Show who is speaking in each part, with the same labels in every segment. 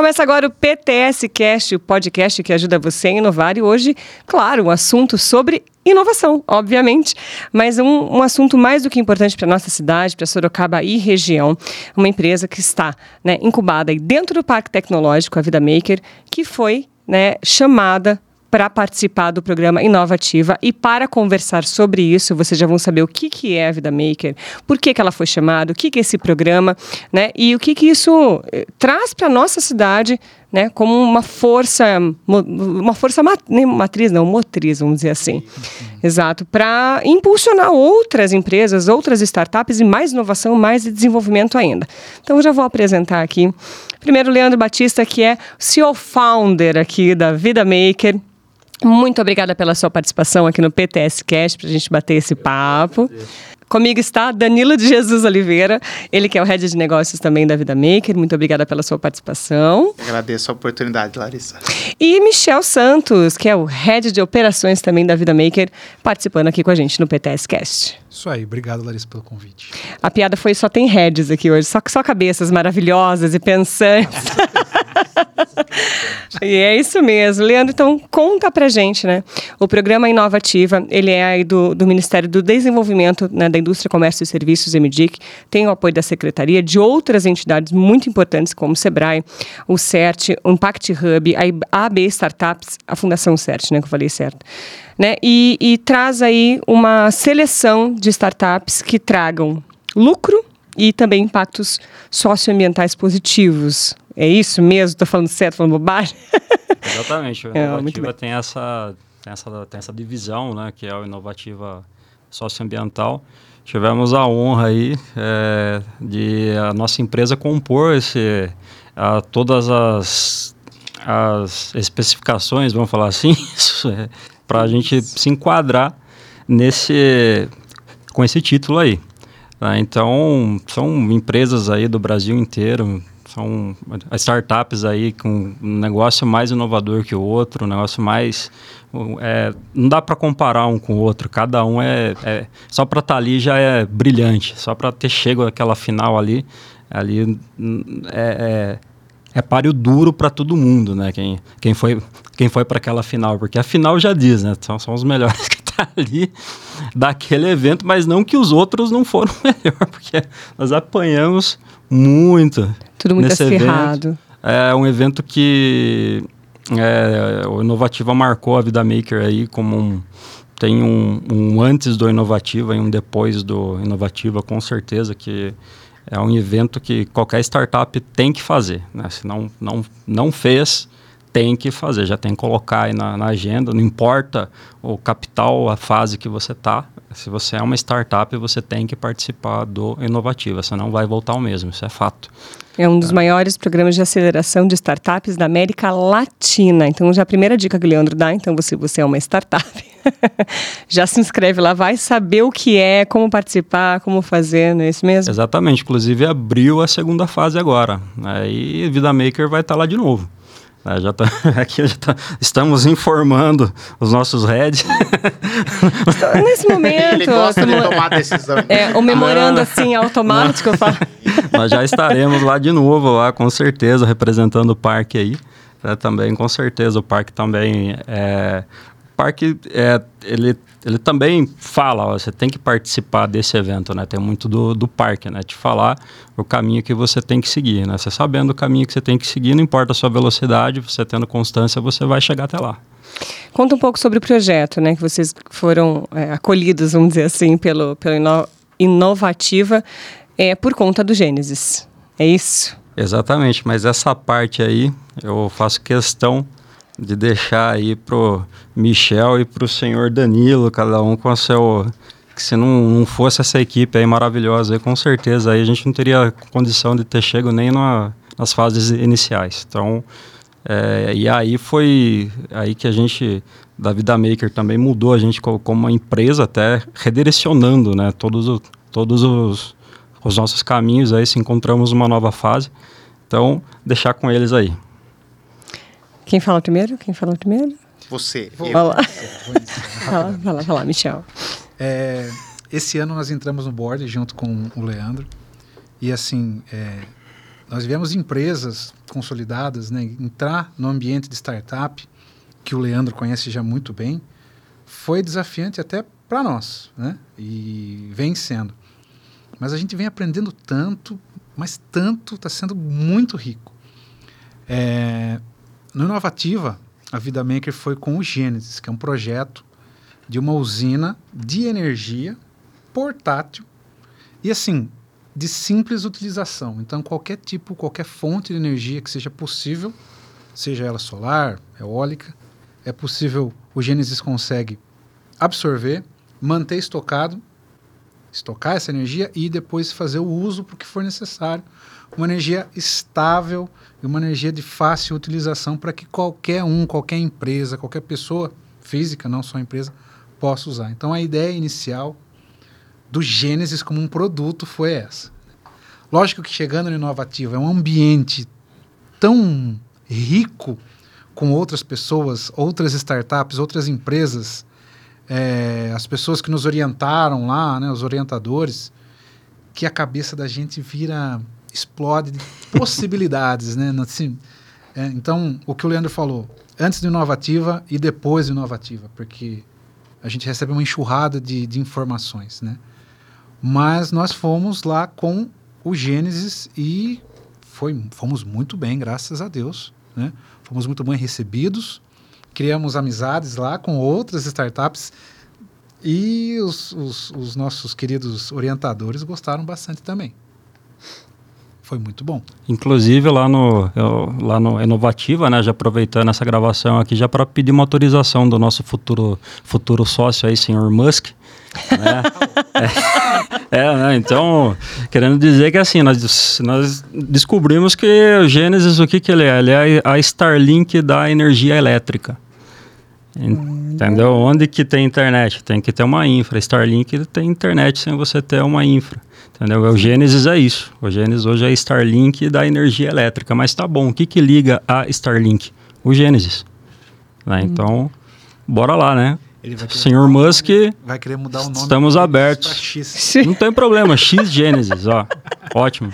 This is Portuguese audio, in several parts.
Speaker 1: Começa agora o PTS Cast, o podcast que ajuda você a inovar. E hoje, claro, um assunto sobre inovação, obviamente, mas um, um assunto mais do que importante para a nossa cidade, para Sorocaba e região. Uma empresa que está né, incubada dentro do Parque Tecnológico, a Vida Maker, que foi né, chamada para participar do programa Inovativa e para conversar sobre isso, vocês já vão saber o que, que é a Vida Maker, por que, que ela foi chamada, o que, que é esse programa, né? E o que, que isso eh, traz para a nossa cidade, né? Como uma força, uma força matriz, não, motriz, vamos dizer assim. Exato, para impulsionar outras empresas, outras startups e mais inovação, mais desenvolvimento ainda. Então, já vou apresentar aqui. Primeiro, Leandro Batista, que é CEO founder aqui da Vida Maker. Muito obrigada pela sua participação aqui no PTS Cast, para a gente bater esse papo. Comigo está Danilo de Jesus Oliveira, ele que é o head de negócios também da Vida Maker. Muito obrigada pela sua participação.
Speaker 2: Agradeço a oportunidade, Larissa.
Speaker 1: E Michel Santos, que é o head de operações também da Vida Maker, participando aqui com a gente no PTS Cast.
Speaker 3: Isso aí, obrigado Larissa pelo convite.
Speaker 1: A piada foi só tem heads aqui hoje, só, só cabeças maravilhosas e pensantes. e é isso mesmo. Leandro, então conta pra gente, né? O programa Inovativa, ele é aí do, do Ministério do Desenvolvimento né, da Indústria, Comércio e Serviços, MDIC, tem o apoio da Secretaria, de outras entidades muito importantes, como o SEBRAE, o CERT, o Impact Hub, a AB Startups, a Fundação CERT, né, que eu falei certo. Né? E, e traz aí uma seleção de startups que tragam lucro e também impactos socioambientais positivos. É isso mesmo? Estou falando certo, falando bobagem?
Speaker 4: Exatamente. O Inovativa é, tem, essa, tem, essa, tem essa divisão, né, que é o Inovativa Socioambiental. Tivemos a honra aí é, de a nossa empresa compor esse, a, todas as, as especificações, vamos falar assim, é, para a gente se enquadrar nesse, com esse título aí. Né? Então, são empresas aí do Brasil inteiro, são startups aí com um negócio mais inovador que o outro, um negócio mais. É, não dá para comparar um com o outro, cada um é. é só para estar tá ali já é brilhante, só para ter chego àquela final ali, ali é, é, é páreo duro para todo mundo, né? Quem, quem foi, quem foi para aquela final, porque a final já diz, né? São, são os melhores que tá ali daquele evento, mas não que os outros não foram melhor, porque nós apanhamos muito.
Speaker 1: Tudo muito nesse acirrado. Evento.
Speaker 4: É um evento que é, o Inovativa marcou a Vida Maker aí como um. Tem um, um antes do Inovativa e um depois do Inovativa, com certeza, que é um evento que qualquer startup tem que fazer. Né? Se não, não, não fez, tem que fazer, já tem que colocar aí na, na agenda, não importa o capital, a fase que você está. Se você é uma startup, você tem que participar do Inovativa, senão vai voltar o mesmo, isso é fato.
Speaker 1: É um dos é. maiores programas de aceleração de startups da América Latina. Então, já a primeira dica que o Leandro dá, então, se você, você é uma startup, já se inscreve lá, vai saber o que é, como participar, como fazer, não é isso mesmo?
Speaker 4: Exatamente. Inclusive, abriu a segunda fase agora. Aí, Vida Maker vai estar tá lá de novo. É, já tá, aqui já tá, estamos informando os nossos heads.
Speaker 1: Nesse momento.
Speaker 2: Ele gosta de tomar decisão.
Speaker 1: É, o memorando não, assim automático.
Speaker 4: Nós já estaremos lá de novo, lá com certeza, representando o parque aí. É, também, com certeza, o parque também é. O parque, é, ele ele também fala, ó, você tem que participar desse evento, né? Tem muito do, do parque, né? Te falar o caminho que você tem que seguir, né? Você sabendo o caminho que você tem que seguir, não importa a sua velocidade, você tendo constância, você vai chegar até lá.
Speaker 1: Conta um pouco sobre o projeto, né? Que vocês foram é, acolhidos, vamos dizer assim, pelo, pelo ino Inovativa é, por conta do Gênesis. É isso?
Speaker 4: Exatamente, mas essa parte aí eu faço questão de deixar aí pro Michel e pro senhor Danilo, cada um com o seu que se não, não fosse essa equipe aí maravilhosa, aí, com certeza aí a gente não teria condição de ter chego nem na, nas fases iniciais. Então, é, e aí foi aí que a gente, da Vida Maker, também mudou a gente como uma empresa, até redirecionando né, todos, todos os, os nossos caminhos, aí se encontramos uma nova fase. Então, deixar com eles aí.
Speaker 1: Quem fala primeiro? Quem fala primeiro?
Speaker 2: Você.
Speaker 1: Vou falar. fala, fala, fala, Michel.
Speaker 3: É, esse ano nós entramos no board junto com o Leandro. E assim, é, nós vemos empresas consolidadas né, entrar no ambiente de startup, que o Leandro conhece já muito bem, foi desafiante até para nós, né? E vem sendo. Mas a gente vem aprendendo tanto, mas tanto, está sendo muito rico. É, no Inovativa, a Vida Maker foi com o Gênesis, que é um projeto de uma usina de energia portátil e assim, de simples utilização. Então, qualquer tipo, qualquer fonte de energia que seja possível, seja ela solar, eólica, é possível, o Gênesis consegue absorver, manter estocado, estocar essa energia e depois fazer o uso para o que for necessário. Uma energia estável e uma energia de fácil utilização para que qualquer um, qualquer empresa, qualquer pessoa física, não só empresa, possa usar. Então a ideia inicial do Gênesis como um produto foi essa. Lógico que chegando no inovativo é um ambiente tão rico com outras pessoas, outras startups, outras empresas, é, as pessoas que nos orientaram lá, né, os orientadores, que a cabeça da gente vira explode de possibilidades, né? Assim, é, então, o que o Leandro falou, antes do inovativa e depois do inovativa, porque a gente recebe uma enxurrada de, de informações, né? Mas nós fomos lá com o Gênesis e foi, fomos muito bem, graças a Deus, né? Fomos muito bem recebidos, criamos amizades lá com outras startups e os, os, os nossos queridos orientadores gostaram bastante também. Foi muito bom.
Speaker 4: Inclusive lá no, eu, lá no Inovativa, né, já aproveitando essa gravação aqui, já para pedir uma autorização do nosso futuro, futuro sócio aí, senhor Musk. Né? é, é né? então, querendo dizer que assim, nós, nós descobrimos que o Gênesis, o que, que ele é? Ele é a Starlink da energia elétrica. Entendeu? Onde que tem internet? Tem que ter uma infra. Starlink tem internet sem você ter uma infra. Entendeu? O Gênesis é isso. O Gênesis hoje é Starlink da energia elétrica. Mas tá bom, o que, que liga a Starlink? O Gênesis. Né? Hum. Então, bora lá, né? Senhor Musk,
Speaker 3: vai querer mudar o nome.
Speaker 4: Estamos abertos. Não tem problema, X Gênesis, ó. Ótimo.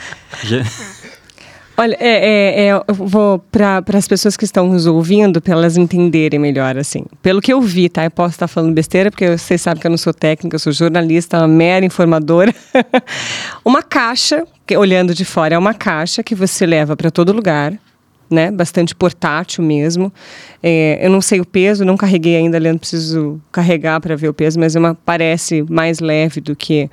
Speaker 1: Olha, é, é, é, eu vou para as pessoas que estão nos ouvindo, para elas entenderem melhor, assim. Pelo que eu vi, tá? Eu posso estar falando besteira, porque vocês sabem que eu não sou técnica, eu sou jornalista, uma mera informadora. uma caixa, que, olhando de fora, é uma caixa que você leva para todo lugar né? Bastante portátil mesmo. É, eu não sei o peso, não carreguei ainda, Leandro, preciso carregar para ver o peso, mas é uma, parece mais leve do que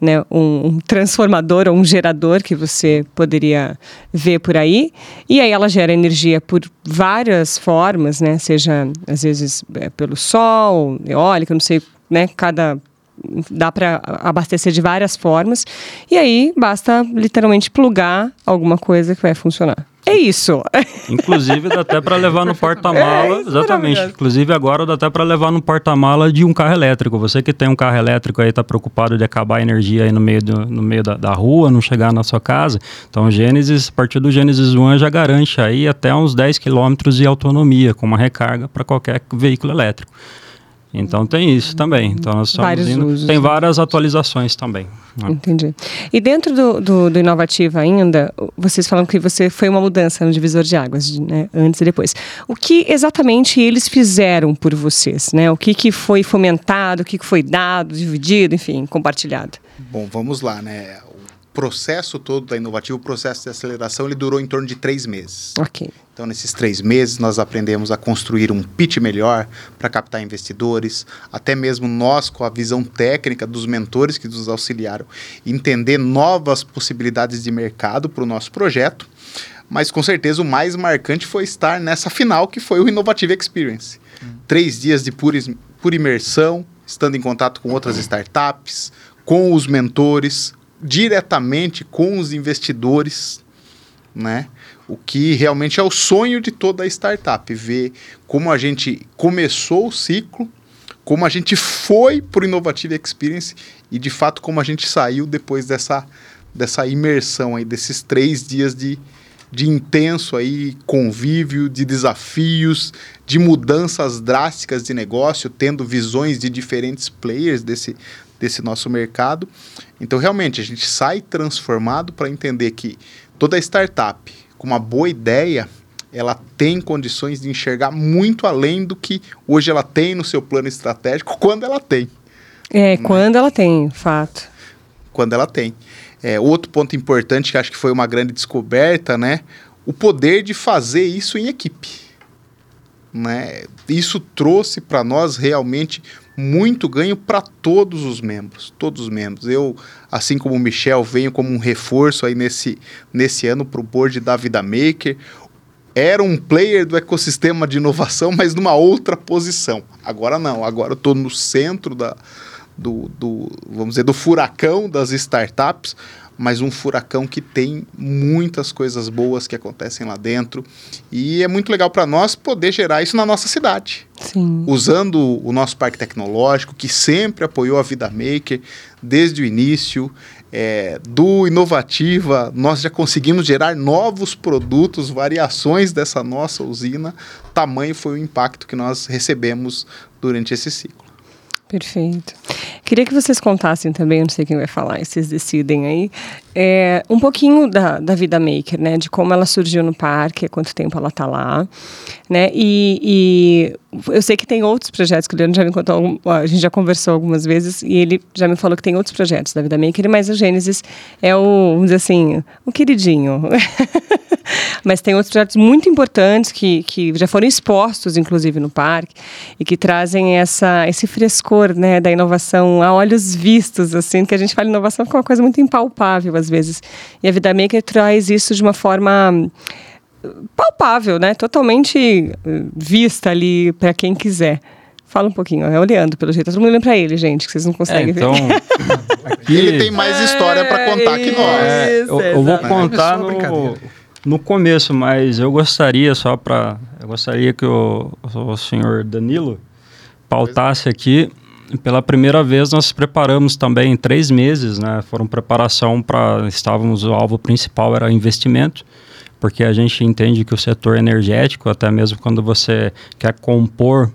Speaker 1: né, um, um, transformador ou um gerador que você poderia ver por aí. E aí ela gera energia por várias formas, né? Seja, às vezes, é, pelo sol, eólica, não sei, né? Cada dá para abastecer de várias formas. E aí basta literalmente plugar alguma coisa que vai funcionar. É isso.
Speaker 4: Inclusive dá até para levar no porta-mala, é, exatamente. Inclusive agora dá até para levar no porta-mala de um carro elétrico. Você que tem um carro elétrico aí está preocupado de acabar a energia aí no meio, do, no meio da, da, rua, não chegar na sua casa. Então Gênesis, a partir do Gênesis One já garante aí até uns 10 quilômetros de autonomia com uma recarga para qualquer veículo elétrico. Então tem isso também. Então nós estamos Vários indo, usos, tem né? várias atualizações também.
Speaker 1: Né? Entendi. E dentro do, do, do Inovativa ainda, vocês falam que você foi uma mudança no divisor de águas, né, antes e depois. O que exatamente eles fizeram por vocês? Né? O que, que foi fomentado, o que, que foi dado, dividido, enfim, compartilhado?
Speaker 2: Bom, vamos lá, né? Processo todo da Inovativo, o processo de aceleração, ele durou em torno de três meses.
Speaker 1: Ok.
Speaker 2: Então, nesses três meses, nós aprendemos a construir um pitch melhor para captar investidores, até mesmo nós, com a visão técnica dos mentores que nos auxiliaram, entender novas possibilidades de mercado para o nosso projeto. Mas, com certeza, o mais marcante foi estar nessa final, que foi o Innovative Experience. Hum. Três dias de pura, pura imersão, estando em contato com outras startups, com os mentores, diretamente com os investidores, né? O que realmente é o sonho de toda startup, ver como a gente começou o ciclo, como a gente foi para o Innovative Experience e de fato como a gente saiu depois dessa, dessa imersão aí, desses três dias de, de intenso aí convívio, de desafios, de mudanças drásticas de negócio, tendo visões de diferentes players desse, desse nosso mercado. Então, realmente, a gente sai transformado para entender que toda startup com uma boa ideia, ela tem condições de enxergar muito além do que hoje ela tem no seu plano estratégico, quando ela tem.
Speaker 1: É, Mas, quando ela tem, fato.
Speaker 2: Quando ela tem. É, outro ponto importante que acho que foi uma grande descoberta, né? O poder de fazer isso em equipe. Né? Isso trouxe para nós realmente muito ganho para todos os membros, todos os membros. Eu, assim como o Michel, venho como um reforço aí nesse, nesse ano para o board da Vida Maker. Era um player do ecossistema de inovação, mas numa outra posição. Agora não, agora eu estou no centro da, do, do, vamos dizer, do furacão das startups, mas um furacão que tem muitas coisas boas que acontecem lá dentro. E é muito legal para nós poder gerar isso na nossa cidade.
Speaker 1: Sim.
Speaker 2: Usando o nosso parque tecnológico, que sempre apoiou a Vida Maker desde o início. É, do Inovativa, nós já conseguimos gerar novos produtos, variações dessa nossa usina. Tamanho foi o impacto que nós recebemos durante esse ciclo.
Speaker 1: Perfeito. Queria que vocês contassem também, não sei quem vai falar, vocês decidem aí, é, um pouquinho da, da Vida Maker, né? De como ela surgiu no parque, há quanto tempo ela está lá, né? E, e, eu sei que tem outros projetos que o Leandro já me contou, a gente já conversou algumas vezes e ele já me falou que tem outros projetos da Vida Maker, mas o Gênesis é o, vamos dizer assim, o queridinho. Mas tem outros projetos muito importantes que, que já foram expostos, inclusive, no parque, e que trazem essa, esse frescor né, da inovação a olhos vistos, assim, que a gente fala inovação com uma coisa muito impalpável, às vezes. E a Vida Maker traz isso de uma forma palpável, né? Totalmente eh, vista ali para quem quiser. Fala um pouquinho, é o Leandro, pelo jeito. Tá todo mundo olhando pra ele, gente, que vocês não conseguem é,
Speaker 4: então,
Speaker 1: ver.
Speaker 4: Aqui...
Speaker 2: Ele tem mais história para contar que nós.
Speaker 4: É, eu, eu, vou contar no, no começo, mas eu gostaria só para, eu gostaria que o, o senhor Danilo pautasse aqui. Pela primeira vez nós preparamos também três meses, né? Foram preparação para estávamos o alvo principal era investimento, porque a gente entende que o setor energético, até mesmo quando você quer compor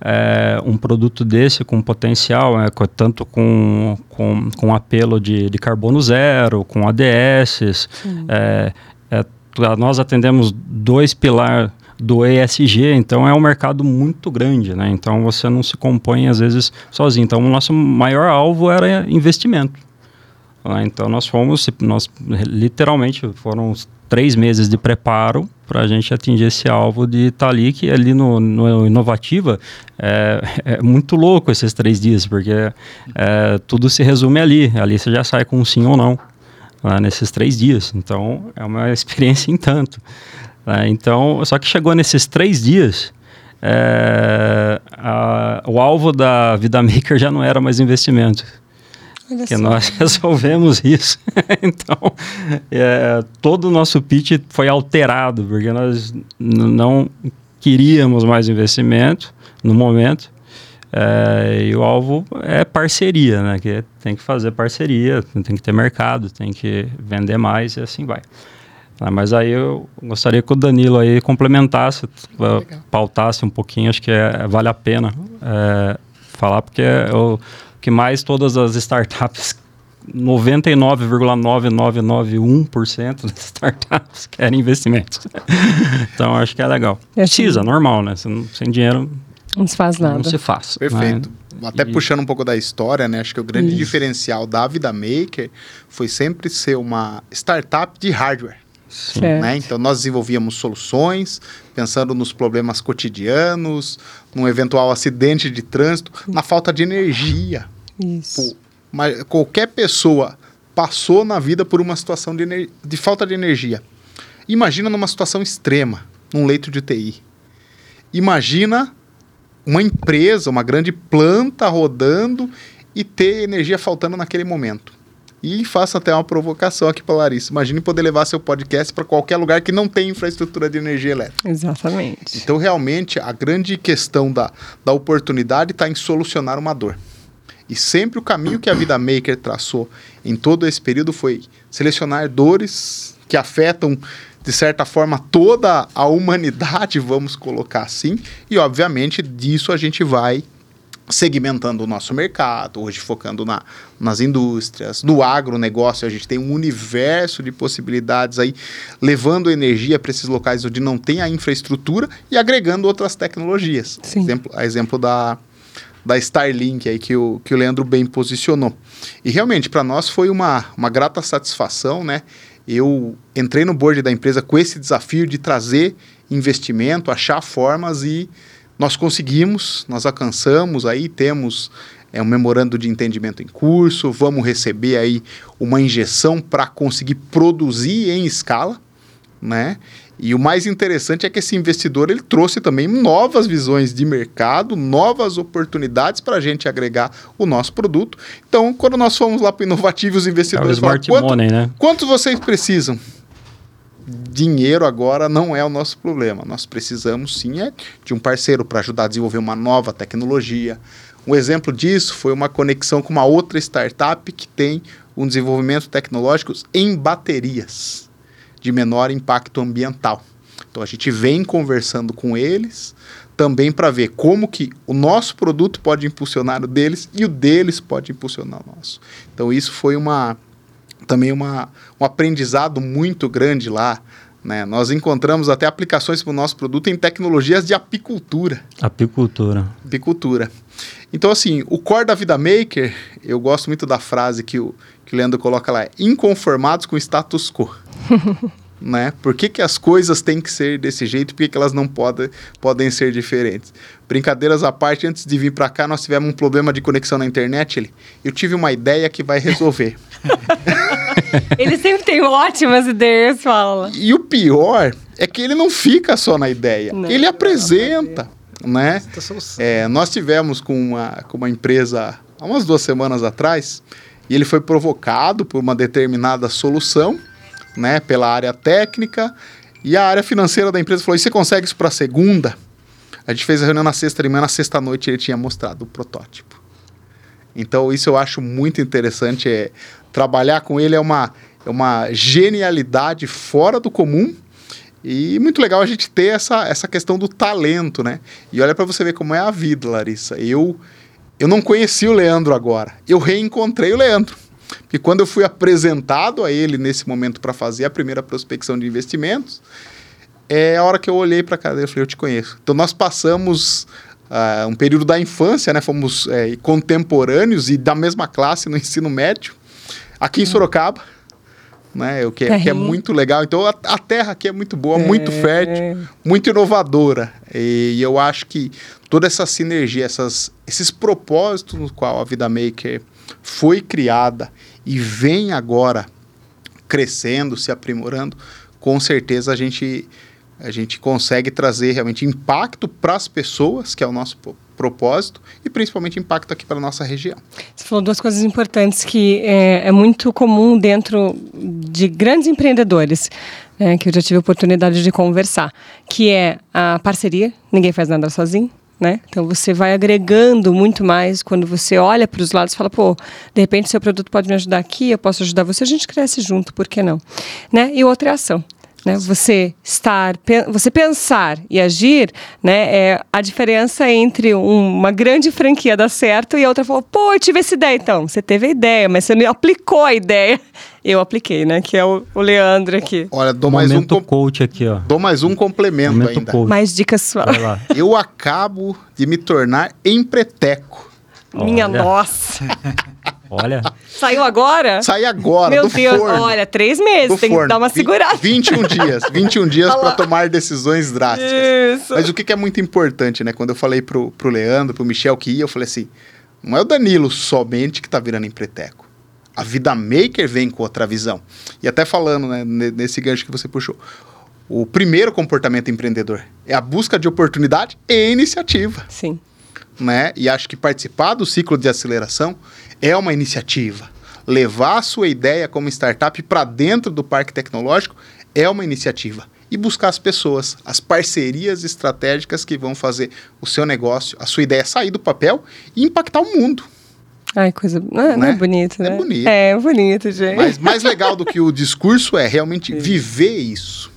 Speaker 4: é, um produto desse com potencial, é, tanto com, com, com apelo de, de carbono zero, com ADS, é, é, nós atendemos dois pilares do ESG, então é um mercado muito grande, né? Então você não se compõe às vezes sozinho. Então o nosso maior alvo era investimento. Né? Então nós fomos, nós literalmente foram três meses de preparo para a gente atingir esse alvo de estar tá ali, que ali no, no Inovativa é, é, muito louco esses três dias, porque é, tudo se resume ali. Ali você já sai com um sim ou não lá nesses três dias. Então, é uma experiência em tanto. Né? Então, só que chegou nesses três dias, é, a, o alvo da Vida Maker já não era mais investimento. Olha que nós resolvemos isso. então, é, todo o nosso pitch foi alterado, porque nós não queríamos mais investimento no momento. É, e o alvo é parceria, né? Que tem que fazer parceria, tem que ter mercado, tem que vender mais e assim vai. Ah, mas aí eu gostaria que o Danilo aí complementasse, ah, pautasse um pouquinho, acho que é, vale a pena é, falar, porque o que mais todas as startups 99,9991% das startups querem investimentos. então, acho que é legal. Precisa, normal, né? Sem, sem dinheiro
Speaker 1: não se faz nada.
Speaker 4: Não se faz.
Speaker 2: Perfeito. Né? Até e... puxando um pouco da história, né? Acho que o grande Isso. diferencial da Vida Maker foi sempre ser uma startup de hardware. Né? Então nós desenvolvíamos soluções pensando nos problemas cotidianos, num eventual acidente de trânsito, na falta de energia.
Speaker 1: Isso. Pô,
Speaker 2: mas qualquer pessoa passou na vida por uma situação de, de falta de energia. Imagina numa situação extrema, num leito de UTI. Imagina uma empresa, uma grande planta rodando e ter energia faltando naquele momento. E faço até uma provocação aqui para Larissa. Imagine poder levar seu podcast para qualquer lugar que não tem infraestrutura de energia elétrica.
Speaker 1: Exatamente.
Speaker 2: Então, realmente, a grande questão da, da oportunidade está em solucionar uma dor. E sempre o caminho que a Vida Maker traçou em todo esse período foi selecionar dores que afetam de certa forma, toda a humanidade, vamos colocar assim, e obviamente disso a gente vai segmentando o nosso mercado, hoje focando na, nas indústrias, no agronegócio, a gente tem um universo de possibilidades aí, levando energia para esses locais onde não tem a infraestrutura e agregando outras tecnologias. Sim. Exemplo, a exemplo da, da Starlink aí que o, que o Leandro bem posicionou. E realmente, para nós foi uma, uma grata satisfação, né? Eu entrei no board da empresa com esse desafio de trazer investimento, achar formas e nós conseguimos, nós alcançamos aí, temos é, um memorando de entendimento em curso, vamos receber aí uma injeção para conseguir produzir em escala, né? E o mais interessante é que esse investidor ele trouxe também novas visões de mercado, novas oportunidades para a gente agregar o nosso produto. Então, quando nós fomos lá para Inovativo, os investidores
Speaker 4: é falaram, quanto, money, né?
Speaker 2: quantos vocês precisam? dinheiro agora não é o nosso problema. Nós precisamos sim é de um parceiro para ajudar a desenvolver uma nova tecnologia. Um exemplo disso foi uma conexão com uma outra startup que tem um desenvolvimento tecnológico em baterias de menor impacto ambiental. Então a gente vem conversando com eles também para ver como que o nosso produto pode impulsionar o deles e o deles pode impulsionar o nosso. Então isso foi uma também uma, um aprendizado muito grande lá. Né? Nós encontramos até aplicações para o nosso produto em tecnologias de apicultura.
Speaker 4: Apicultura.
Speaker 2: Apicultura. Então, assim, o core da vida maker, eu gosto muito da frase que o, que o Leandro coloca lá, é inconformados com o status quo. né? Por que, que as coisas têm que ser desse jeito? Por que, que elas não pode, podem ser diferentes? Brincadeiras à parte, antes de vir para cá, nós tivemos um problema de conexão na internet. Ele, eu tive uma ideia que vai resolver.
Speaker 1: ele sempre tem ótimas ideias, fala.
Speaker 2: E o pior é que ele não fica só na ideia, não, ele apresenta. Né? É, nós tivemos com uma, com uma empresa há umas duas semanas atrás e ele foi provocado por uma determinada solução né, pela área técnica, e a área financeira da empresa falou: e você consegue isso para segunda? A gente fez a reunião na sexta de manhã, na sexta noite ele tinha mostrado o protótipo. Então, isso eu acho muito interessante. É, trabalhar com ele é uma, é uma genialidade fora do comum. E muito legal a gente ter essa, essa questão do talento, né? E olha para você ver como é a vida, Larissa. Eu, eu não conheci o Leandro agora. Eu reencontrei o Leandro. Porque quando eu fui apresentado a ele nesse momento para fazer a primeira prospecção de investimentos, é a hora que eu olhei para cara dele e falei, eu te conheço. Então nós passamos uh, um período da infância, né? Fomos é, contemporâneos e da mesma classe no ensino médio, aqui em hum. Sorocaba. Né, o que é, que é muito legal. Então, a, a, terra aqui é muito boa, é. muito fértil, muito inovadora. E, e, eu acho que toda essa sinergia, essas, esses propósitos no qual a Vida Maker foi criada e vem agora crescendo, se aprimorando, com certeza a gente a gente consegue trazer realmente impacto para as pessoas, que é o nosso propósito, e principalmente impacto aqui para nossa região.
Speaker 1: Você falou duas coisas importantes que é, é muito comum dentro de grandes empreendedores, né, que eu já tive oportunidade de conversar, que é a parceria, ninguém faz nada sozinho, né? Então você vai agregando muito mais quando você olha para os lados e fala, pô, de repente seu produto pode me ajudar aqui, eu posso ajudar você, a gente cresce junto, por que não? Né? E outra é ação. Né? Você estar, você pensar e agir, né? É a diferença entre uma grande franquia dar certo e a outra falou, pô, eu tive essa ideia. Então, você teve a ideia, mas você não aplicou a ideia. Eu apliquei, né? Que é o, o Leandro aqui.
Speaker 2: Olha, dou mais um
Speaker 4: coach aqui, ó.
Speaker 2: Dou mais um complemento Momento ainda.
Speaker 1: Coach. Mais dicas.
Speaker 2: Eu acabo de me tornar empreteco.
Speaker 1: Minha nossa.
Speaker 4: Olha.
Speaker 1: Saiu agora?
Speaker 2: Sai agora.
Speaker 1: Meu Deus, forno. olha, três meses, do tem forno. que dar uma segurada.
Speaker 2: 21 dias, 21 dias para tomar decisões drásticas. Isso. Mas o que, que, é muito importante, né? Quando eu falei pro, pro Leandro, pro Michel que ia, eu falei assim: não é o Danilo somente que tá virando empreteco. A vida maker vem com outra visão. E até falando, né, nesse gancho que você puxou. O primeiro comportamento empreendedor é a busca de oportunidade e iniciativa.
Speaker 1: Sim.
Speaker 2: Né? E acho que participar do ciclo de aceleração é uma iniciativa. Levar a sua ideia como startup para dentro do parque tecnológico é uma iniciativa. E buscar as pessoas, as parcerias estratégicas que vão fazer o seu negócio, a sua ideia sair do papel e impactar o mundo.
Speaker 1: Ai, coisa. Não, é, né? não é bonito, é né?
Speaker 2: É bonito.
Speaker 1: É bonito, gente.
Speaker 2: Mas mais legal do que o discurso é realmente viver isso.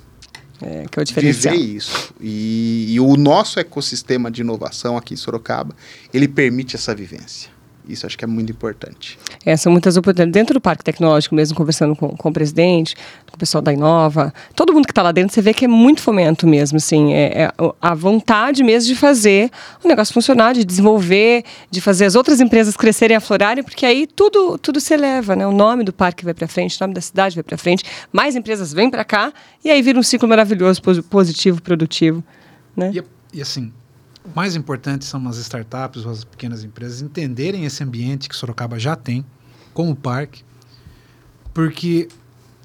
Speaker 1: É, que é o diferencial.
Speaker 2: Viver isso. E, e o nosso ecossistema de inovação aqui em Sorocaba, ele permite essa vivência. Isso acho que é muito importante.
Speaker 1: É, são muitas oportunidades. Dentro do Parque Tecnológico, mesmo conversando com, com o presidente, com o pessoal da Inova, todo mundo que está lá dentro, você vê que é muito fomento mesmo, assim, é, é, a vontade mesmo de fazer o negócio funcionar, de desenvolver, de fazer as outras empresas crescerem e aflorarem, porque aí tudo, tudo se eleva, né? O nome do parque vai para frente, o nome da cidade vai para frente, mais empresas vêm para cá, e aí vira um ciclo maravilhoso, positivo, produtivo, né?
Speaker 3: E, e assim, o mais importante são as startups as pequenas empresas entenderem esse ambiente que Sorocaba já tem, como parque, porque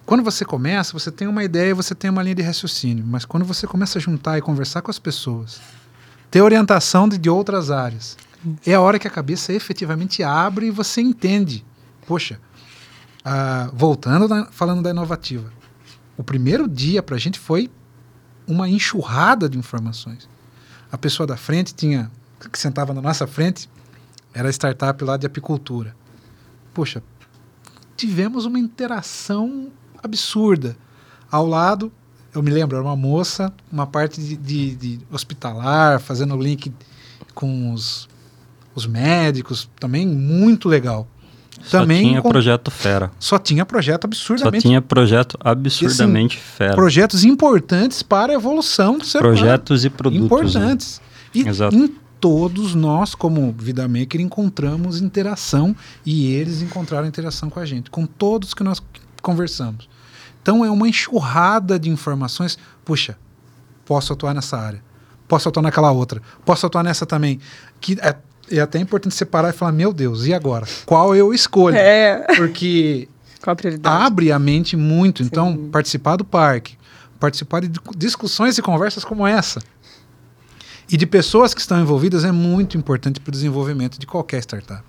Speaker 3: quando você começa, você tem uma ideia, você tem uma linha de raciocínio, mas quando você começa a juntar e conversar com as pessoas, ter orientação de, de outras áreas, é a hora que a cabeça efetivamente abre e você entende. Poxa, ah, voltando, na, falando da inovativa, o primeiro dia para a gente foi uma enxurrada de informações a pessoa da frente tinha, que sentava na nossa frente, era a startup lá de apicultura. Poxa, tivemos uma interação absurda. Ao lado, eu me lembro, era uma moça, uma parte de, de, de hospitalar, fazendo link com os, os médicos, também muito legal.
Speaker 4: Só também tinha com... projeto fera.
Speaker 3: Só tinha projeto absurdamente.
Speaker 4: Só tinha projeto absurdamente assim, fera.
Speaker 3: Projetos importantes para a evolução do ser
Speaker 4: Projetos humano. e produtos. Né?
Speaker 3: Importantes. Né? E Exato. em todos nós, como Vida Maker, encontramos interação e eles encontraram interação com a gente, com todos que nós conversamos. Então é uma enxurrada de informações. Puxa, posso atuar nessa área, posso atuar naquela outra, posso atuar nessa também. Que é é até importante separar e falar, meu Deus, e agora? Qual eu escolho?
Speaker 1: É.
Speaker 3: Porque abre a mente muito. Então, Sim. Então, participar do parque, participar de discussões e conversas como essa, e de pessoas que estão envolvidas é muito importante para o desenvolvimento de qualquer startup.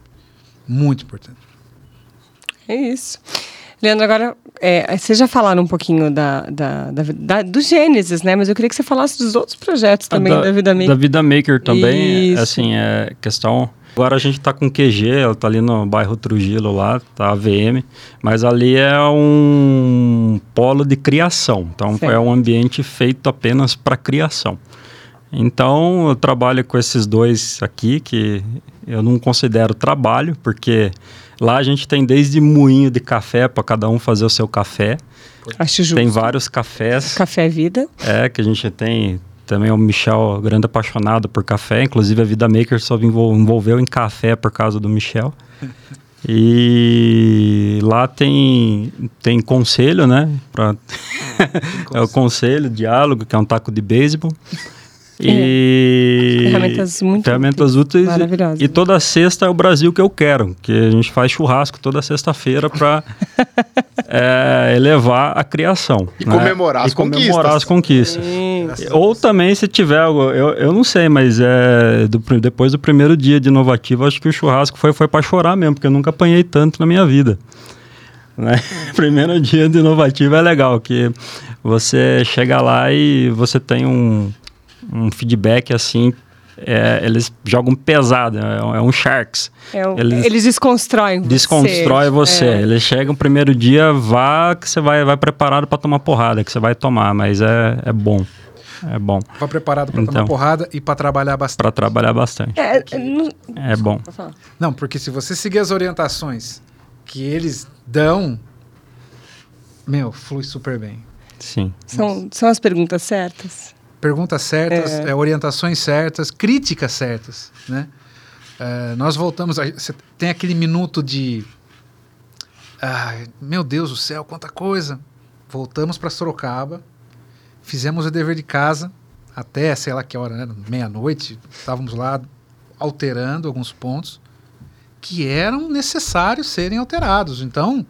Speaker 3: Muito importante.
Speaker 1: É isso. Leandro, agora, é, vocês já falaram um pouquinho da, da, da, da, do Gênesis, né? Mas eu queria que você falasse dos outros projetos ah, também da, da Vida Maker.
Speaker 4: Da Vida Maker também, Isso. assim, é questão... Agora a gente está com QG, ela está ali no bairro Trujillo lá, tá AVM, mas ali é um polo de criação, então certo. é um ambiente feito apenas para criação. Então eu trabalho com esses dois aqui que eu não considero trabalho, porque Lá a gente tem desde moinho de café para cada um fazer o seu café.
Speaker 1: Acho justo.
Speaker 4: Tem vários cafés.
Speaker 1: Café Vida.
Speaker 4: É, que a gente tem também o Michel, grande apaixonado por café. Inclusive a Vida Maker só envolveu em café por causa do Michel. E lá tem, tem conselho, né? Pra... é o conselho, diálogo, que é um taco de beisebol. E
Speaker 1: ferramentas muito
Speaker 4: ferramentas úteis maravilhosas. E, e toda sexta é o Brasil que eu quero, que a gente faz churrasco toda sexta-feira para é, elevar a criação.
Speaker 2: E né? comemorar as e conquistas.
Speaker 4: comemorar as conquistas. Sim. Ou também se tiver algo, eu, eu não sei, mas é, do, depois do primeiro dia de inovativo, acho que o churrasco foi, foi para chorar mesmo, porque eu nunca apanhei tanto na minha vida. Né? Primeiro dia de inovativo é legal, que você chega lá e você tem um, um feedback assim é, eles jogam pesado, é, um, é um Sharks.
Speaker 1: É eles, eles, desconstroem
Speaker 4: você. Desconstrói você. É. Eles chegam primeiro dia, vá que você vai, vai preparado para tomar porrada, que você vai tomar, mas é, é bom. É bom.
Speaker 3: Vai preparado para então, tomar porrada e para trabalhar bastante.
Speaker 4: Para trabalhar bastante. É, não, é bom.
Speaker 3: Não, porque se você seguir as orientações que eles dão, meu, flui super bem.
Speaker 4: Sim.
Speaker 1: São, são as perguntas certas
Speaker 3: perguntas certas, é. É, orientações certas, críticas certas, né? É, nós voltamos, a, você tem aquele minuto de, ah, meu Deus do céu, quanta coisa. Voltamos para Sorocaba, fizemos o dever de casa até, sei lá que hora, né? Meia-noite, estávamos lá alterando alguns pontos que eram necessários serem alterados. Então,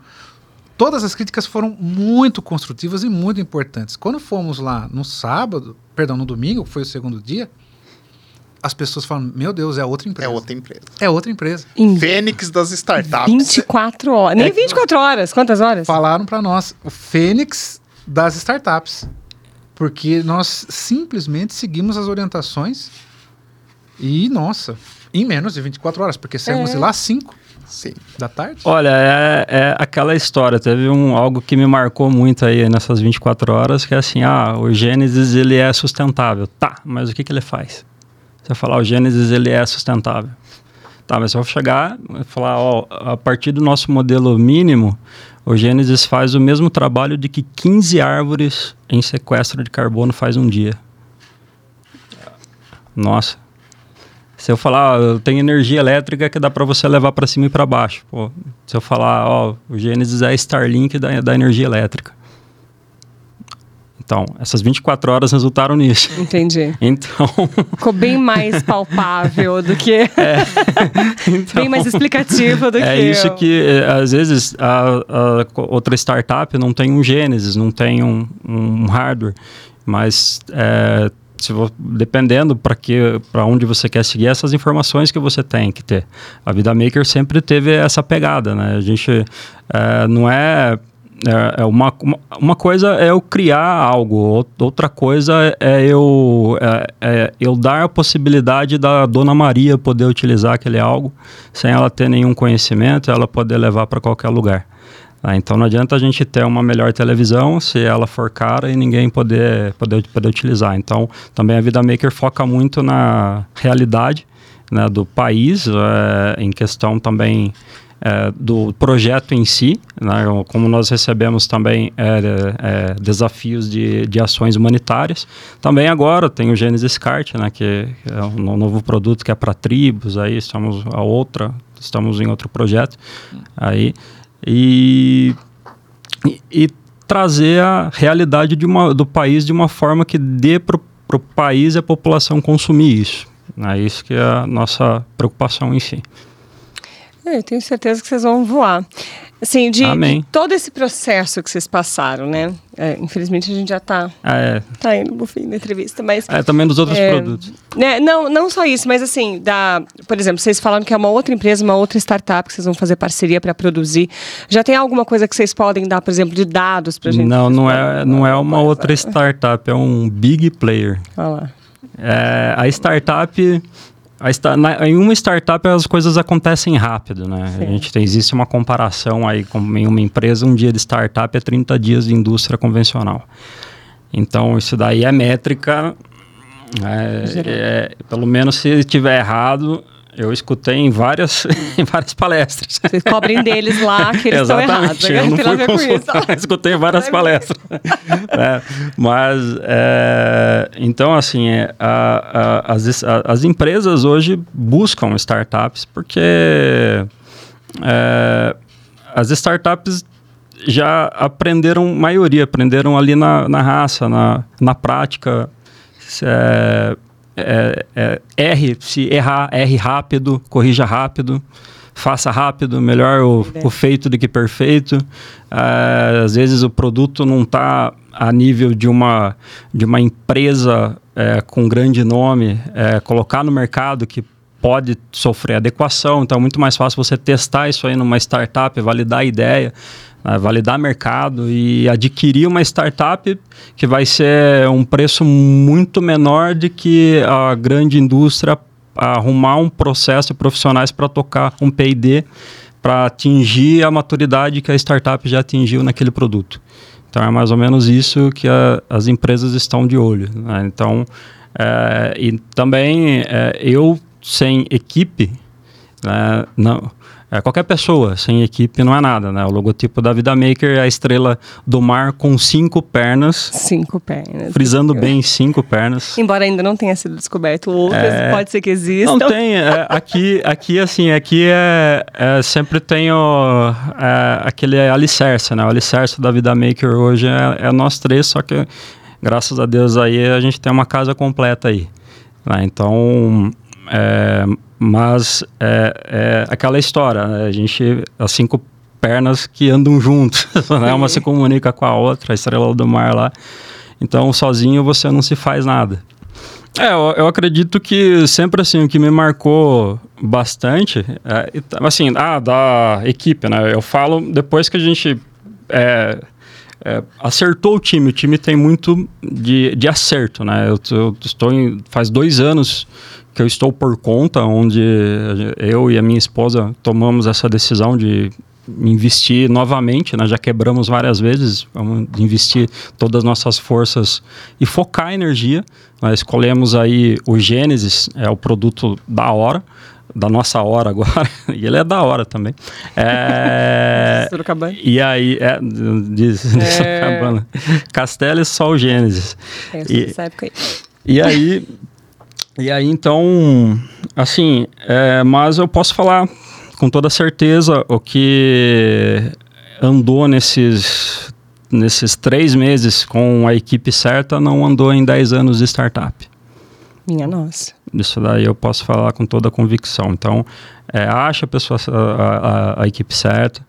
Speaker 3: todas as críticas foram muito construtivas e muito importantes. Quando fomos lá no sábado, perdão, no domingo, que foi o segundo dia, as pessoas falam: Meu Deus, é outra empresa.
Speaker 2: É outra empresa.
Speaker 3: É outra empresa.
Speaker 2: Em Fênix das startups.
Speaker 1: 24 horas. Nem 24 horas. Quantas horas?
Speaker 3: Falaram para nós: o Fênix das startups. Porque nós simplesmente seguimos as orientações e, nossa, em menos de 24 horas, porque saímos é. de lá 5. Sim. Da tarde?
Speaker 4: Olha, é, é, aquela história. Teve um, algo que me marcou muito aí nessas 24 horas, que é assim, ah, o Gênesis ele é sustentável. Tá, mas o que, que ele faz? Você falar, o Gênesis ele é sustentável. Tá, mas eu vou chegar e falar, ó, a partir do nosso modelo mínimo, o Gênesis faz o mesmo trabalho de que 15 árvores em sequestro de carbono faz um dia. Nossa. Se eu falar, eu tenho energia elétrica que dá para você levar para cima e para baixo. Pô, se eu falar, ó, o Gênesis é a Starlink da, da energia elétrica. Então, essas 24 horas resultaram nisso.
Speaker 1: Entendi.
Speaker 4: Então.
Speaker 1: Ficou bem mais palpável do que. É. Então, bem mais explicativo do
Speaker 4: é
Speaker 1: que.
Speaker 4: É isso eu. que, é, às vezes, a, a, outra startup não tem um Gênesis, não tem um, um hardware, mas é, se vou, dependendo para que para onde você quer seguir essas informações que você tem que ter a vida maker sempre teve essa pegada né a gente é, não é é, é uma, uma, coisa é eu criar algo, outra coisa é eu, é, é, eu dar a possibilidade da Dona Maria poder utilizar aquele algo sem ela ter nenhum conhecimento, ela poder levar para qualquer lugar. Ah, então não adianta a gente ter uma melhor televisão se ela for cara e ninguém poder, poder, poder utilizar. Então também a Vida Maker foca muito na realidade né, do país, é, em questão também é, do projeto em si, né, como nós recebemos também é, é, desafios de, de ações humanitárias. Também agora tem o Genesis Cart, né, que é um novo produto que é para tribos, aí estamos a outra, estamos em outro projeto aí e, e, trazer a realidade de uma, do país de uma forma que dê para o país e a população consumir isso. É isso que é a nossa preocupação em si.
Speaker 1: É, eu tenho certeza que vocês vão voar. Assim, de, de todo esse processo que vocês passaram, né? É, infelizmente a gente já está
Speaker 4: ah, é.
Speaker 1: tá indo no fim da entrevista, mas...
Speaker 4: É, também dos outros é, produtos.
Speaker 1: Né, não, não só isso, mas assim, da, por exemplo, vocês falaram que é uma outra empresa, uma outra startup que vocês vão fazer parceria para produzir. Já tem alguma coisa que vocês podem dar, por exemplo, de dados para gente?
Speaker 4: Não, não é, não é uma outra startup, é um big player.
Speaker 1: Olha lá.
Speaker 4: É, a startup Esta, na, em uma startup as coisas acontecem rápido, né? Sim. A gente tem, existe uma comparação aí com em uma empresa, um dia de startup é 30 dias de indústria convencional. Então, isso daí é métrica. É, é, pelo menos se estiver errado, eu escutei em várias, em várias palestras.
Speaker 1: Vocês cobrem deles lá que eles estão errados.
Speaker 4: Eu não fui consultar, escutei em várias palestras. é, mas, é, então, assim, é, a, a, as, a, as empresas hoje buscam startups porque é, as startups já aprenderam, maioria, aprenderam ali na, na raça, na, na prática. É, é, é, erre, se errar, erre rápido, corrija rápido, faça rápido, melhor o, o feito do que perfeito. É, às vezes o produto não está a nível de uma, de uma empresa é, com grande nome, é, colocar no mercado que pode sofrer adequação, então é muito mais fácil você testar isso aí numa startup, validar a ideia, né, validar mercado e adquirir uma startup que vai ser um preço muito menor de que a grande indústria arrumar um processo de profissionais para tocar um P&D para atingir a maturidade que a startup já atingiu naquele produto. Então é mais ou menos isso que a, as empresas estão de olho. Né? Então, é, e também é, eu sem equipe, né, não, é, qualquer pessoa sem equipe não é nada, né? O logotipo da Vida Maker é a estrela do mar com cinco pernas.
Speaker 1: Cinco pernas.
Speaker 4: Frisando bem cinco pernas.
Speaker 1: Embora ainda não tenha sido descoberto outras, é, pode ser que exista.
Speaker 4: Não tem. É, aqui, aqui, assim, aqui é, é sempre tem o, é, aquele alicerce, né? O alicerce da Vida Maker hoje é, é nós três, só que graças a Deus aí a gente tem uma casa completa aí. Né? Então, é, mas é, é aquela história, né? a gente, as cinco pernas que andam juntos, né? uma se comunica com a outra, a estrela do mar lá. Então, sozinho você não se faz nada. É, eu, eu acredito que sempre assim, o que me marcou bastante, é, assim, ah, da equipe, né? Eu falo depois que a gente é, é, acertou o time. O time tem muito de, de acerto, né? Eu, eu estou em, faz dois anos que eu estou por conta, onde eu e a minha esposa tomamos essa decisão de investir novamente, nós né? já quebramos várias vezes, vamos investir todas as nossas forças e focar a energia. Nós escolhemos aí o Gênesis, é o produto da hora, da nossa hora agora, e ele é da hora também. É, e aí, é, de, de é. Sorocabana. Castelo e Sol Gênesis. É, e, essa época aí. E aí, e aí, então, assim, é, mas eu posso falar com toda certeza o que andou nesses, nesses três meses com a equipe certa não andou em dez anos de startup.
Speaker 1: Minha nossa.
Speaker 4: Isso daí eu posso falar com toda convicção. Então, é, acha a pessoa, a, a, a equipe certa,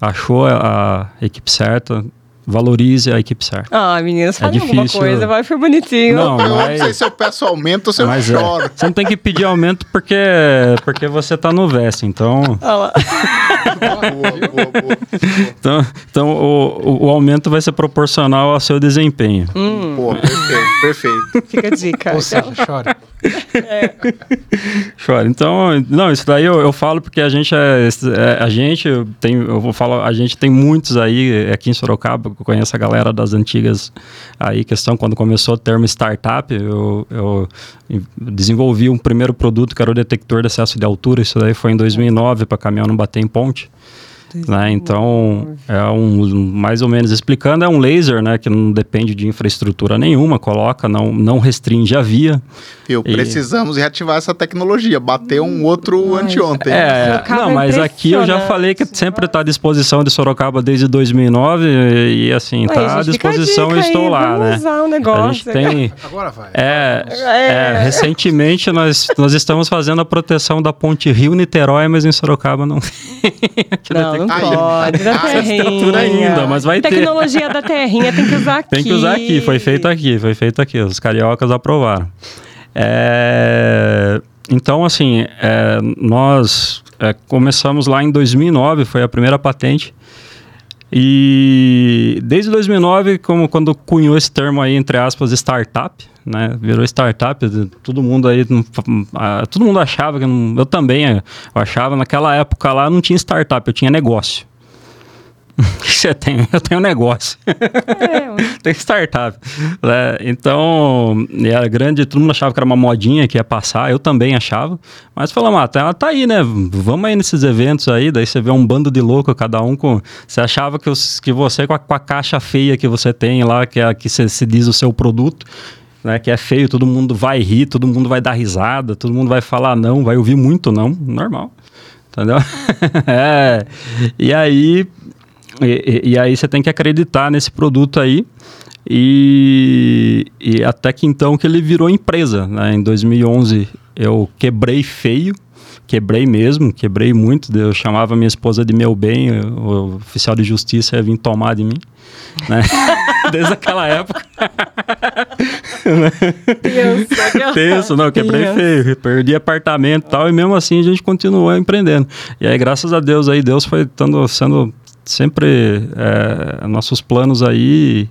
Speaker 4: achou a, a equipe certa, valorize a equipe certa.
Speaker 1: Ah, meninas, fale é alguma coisa, vai, foi bonitinho.
Speaker 2: Não, eu mas... não sei se eu peço aumento ou se mas eu é. choro.
Speaker 4: É. Você não tem que pedir aumento porque, porque você tá no veste, então... boa, boa, boa, então, então o, o aumento vai ser proporcional ao seu desempenho.
Speaker 2: Hum. Pô, perfeito, perfeito.
Speaker 1: Fica a dica.
Speaker 3: Ou seja, chora.
Speaker 4: É. Chora. Então, não, isso daí eu, eu falo porque a gente é, é, a gente tem, eu vou falar, a gente tem muitos aí aqui em Sorocaba, conheço a galera das antigas aí, questão quando começou o termo startup, eu, eu desenvolvi um primeiro produto que era o detector de excesso de altura, isso daí foi em 2009 para caminhão não bater em ponte. Né? Então, é um, mais ou menos explicando, é um laser né, que não depende de infraestrutura nenhuma, coloca, não, não restringe a via.
Speaker 2: Eu e... precisamos reativar essa tecnologia, bater um outro mas, anteontem.
Speaker 4: É, não, mas aqui eu já falei que sempre está à disposição de Sorocaba desde 2009 e, assim, está à disposição e estou aí, lá, né?
Speaker 1: Usar um negócio. A gente
Speaker 4: tem... Agora vai. É, é. é, recentemente nós, nós estamos fazendo a proteção da ponte Rio-Niterói, mas em Sorocaba não.
Speaker 1: não, não pode, da terrinha.
Speaker 4: ainda, mas vai
Speaker 1: ter. Tecnologia da terrinha tem que usar aqui.
Speaker 4: Tem que usar aqui, foi feito aqui, foi feito aqui. Os cariocas aprovaram. É, então, assim, é, nós é, começamos lá em 2009, foi a primeira patente. E desde 2009, como quando cunhou esse termo aí, entre aspas, startup, né? Virou startup, todo mundo aí, todo mundo achava que, não, eu também eu achava, naquela época lá não tinha startup, eu tinha negócio. você tem? Eu tenho negócio. É, tem startup. É, então, era grande, todo mundo achava que era uma modinha que ia passar, eu também achava. Mas falamos, ah, tá, tá aí, né? Vamos aí nesses eventos aí, daí você vê um bando de louco, cada um com. Você achava que, os, que você, com a, com a, caixa feia que você tem lá, que é que se, se diz o seu produto, né, que é feio, todo mundo vai rir, todo mundo vai dar risada, todo mundo vai falar não, vai ouvir muito não, normal. Entendeu? é. E aí e, e, aí você tem que acreditar nesse produto aí. E, e até que então que ele virou empresa. Né? Em 2011 eu quebrei feio, quebrei mesmo, quebrei muito. Eu chamava minha esposa de meu bem, o oficial de justiça ia vir tomar de mim. Né? Desde aquela época. Tenso, Tenso, não, quebrei Deus. feio, perdi apartamento e tal, e mesmo assim a gente continuou empreendendo. E aí, graças a Deus, aí Deus foi tando, sendo sempre é, nossos planos aí,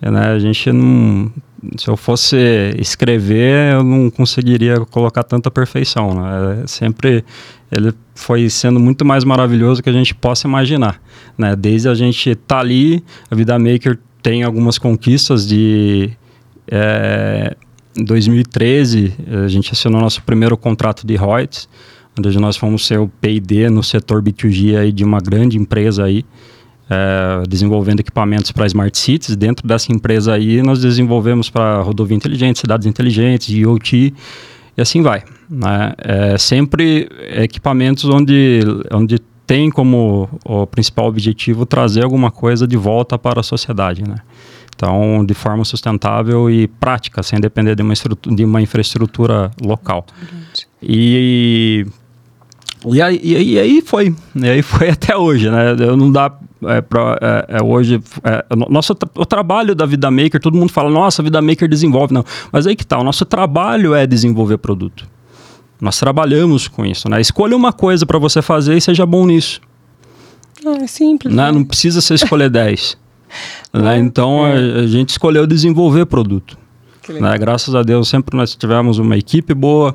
Speaker 4: né, a gente não, se eu fosse escrever, eu não conseguiria colocar tanta perfeição, né? É sempre ele foi sendo muito mais maravilhoso que a gente possa imaginar, né? Desde a gente tá ali, a Vida Maker tem algumas conquistas de é, em 2013 a gente assinou nosso primeiro contrato de royalties onde nós fomos ser o P&D no setor B2G aí de uma grande empresa aí, é, desenvolvendo equipamentos para Smart Cities. Dentro dessa empresa aí, nós desenvolvemos para rodovia inteligente, cidades inteligentes, IoT, e assim vai. Né? É, sempre equipamentos onde, onde tem como o principal objetivo trazer alguma coisa de volta para a sociedade, né? Então, de forma sustentável e prática, sem depender de uma, de uma infraestrutura local. E e aí, e aí foi, e aí foi até hoje, né? Eu não dá é, pra, é, é hoje, é, nosso o trabalho da Vida Maker, todo mundo fala, nossa, a Vida Maker desenvolve, não. Mas aí que tá, o nosso trabalho é desenvolver produto. Nós trabalhamos com isso, né? Escolha uma coisa para você fazer e seja bom nisso.
Speaker 1: Ah, é simples.
Speaker 4: Né? né? Não precisa você escolher 10. né? Então a, é. a gente escolheu desenvolver produto. Né? Graças a Deus, sempre nós tivemos uma equipe boa,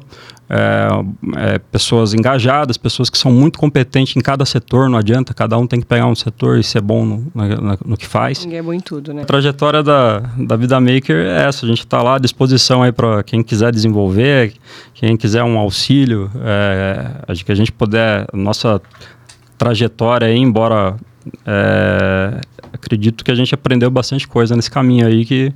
Speaker 4: é, é, pessoas engajadas, pessoas que são muito competentes em cada setor, não adianta, cada um tem que pegar um setor e ser bom no, no, no que faz.
Speaker 1: Ninguém é bom em tudo, né?
Speaker 4: A trajetória da, da Vida Maker é essa, a gente está lá à disposição aí para quem quiser desenvolver, quem quiser um auxílio, é, que a gente puder, nossa trajetória aí, embora é, acredito que a gente aprendeu bastante coisa nesse caminho aí que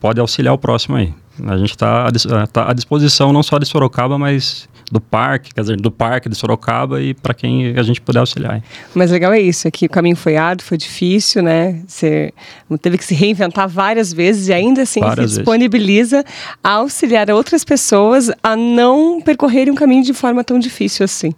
Speaker 4: pode auxiliar o próximo aí. A gente está tá à disposição não só de Sorocaba, mas do parque, quer dizer, do parque de Sorocaba e para quem a gente puder auxiliar.
Speaker 1: Mas legal é isso, é que o caminho foi árduo, foi difícil, né? Você teve que se reinventar várias vezes e ainda assim várias se disponibiliza vezes. a auxiliar outras pessoas a não percorrerem um caminho de forma tão difícil assim.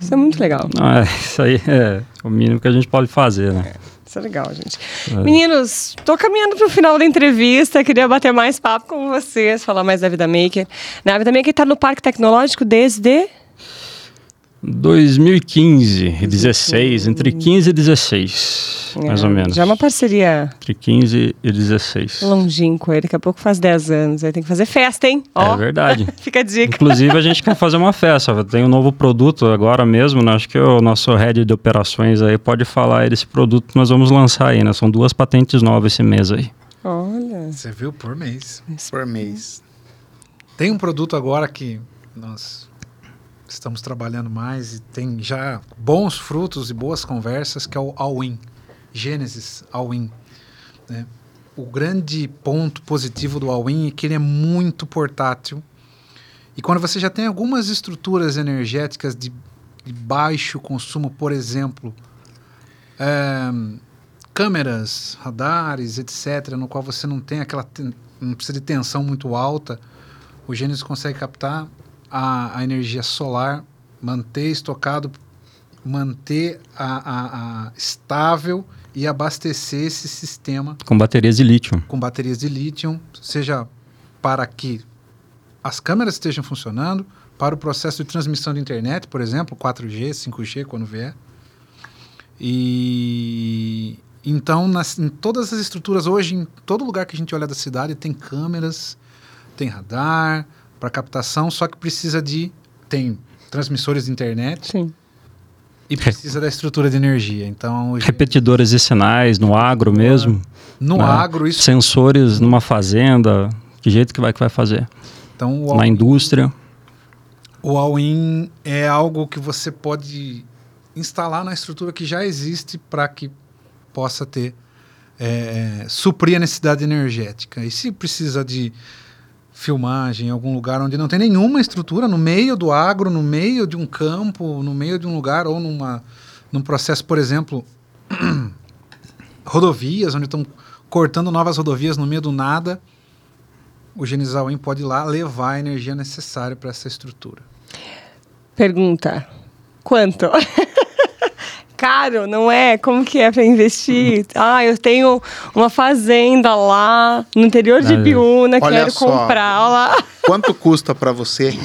Speaker 1: Isso é muito legal.
Speaker 4: Ah, isso aí é o mínimo que a gente pode fazer, né?
Speaker 1: É. Isso é legal, gente. É. Meninos, tô caminhando pro final da entrevista. Queria bater mais papo com vocês, falar mais da Vida Maker. Na Vida Maker está no Parque Tecnológico desde
Speaker 4: 2015 e 16, entre 15 e 16, é, mais ou menos.
Speaker 1: Já é uma parceria.
Speaker 4: Entre 15 e 16.
Speaker 1: Longínquo, daqui a pouco faz 10 anos, aí tem que fazer festa, hein?
Speaker 4: Ó, é verdade.
Speaker 1: Fica a dica.
Speaker 4: Inclusive, a gente quer fazer uma festa. Tem um novo produto agora mesmo, né? Acho que o nosso head de operações aí pode falar aí desse produto que nós vamos lançar aí, né? São duas patentes novas esse mês aí.
Speaker 1: Olha.
Speaker 3: Você viu por mês.
Speaker 2: Por mês.
Speaker 3: Tem um produto agora que nós estamos trabalhando mais e tem já bons frutos e boas conversas, que é o All-In, Gênesis All-In. Né? O grande ponto positivo do All-In é que ele é muito portátil. E quando você já tem algumas estruturas energéticas de, de baixo consumo, por exemplo, é, câmeras, radares, etc., no qual você não tem aquela não precisa de tensão muito alta, o Gênesis consegue captar a, a energia solar, manter estocado, manter a, a, a, estável e abastecer esse sistema.
Speaker 4: Com baterias de lítio.
Speaker 3: Com baterias de lítio, seja para que as câmeras estejam funcionando, para o processo de transmissão de internet, por exemplo, 4G, 5G, quando vier. E então, nas, em todas as estruturas, hoje, em todo lugar que a gente olha da cidade, tem câmeras, tem radar, para captação, só que precisa de tem transmissores de internet.
Speaker 1: Sim.
Speaker 3: E precisa da estrutura de energia. Então,
Speaker 4: repetidores de sinais no agro mesmo.
Speaker 3: No
Speaker 4: né?
Speaker 3: agro isso.
Speaker 4: Sensores numa fazenda. Que jeito que vai que vai fazer?
Speaker 3: Então,
Speaker 4: na indústria.
Speaker 3: O all-in é algo que você pode instalar na estrutura que já existe para que possa ter é, suprir a necessidade energética. E se precisa de filmagem em algum lugar onde não tem nenhuma estrutura, no meio do agro, no meio de um campo, no meio de um lugar ou numa, num processo, por exemplo, rodovias, onde estão cortando novas rodovias no meio do nada, o Genizauim pode ir lá levar a energia necessária para essa estrutura.
Speaker 1: Pergunta: quanto? caro, não é? Como que é para investir? Ah, eu tenho uma fazenda lá no interior de Biúna, Olha quero só, comprar lá.
Speaker 2: Quanto custa para você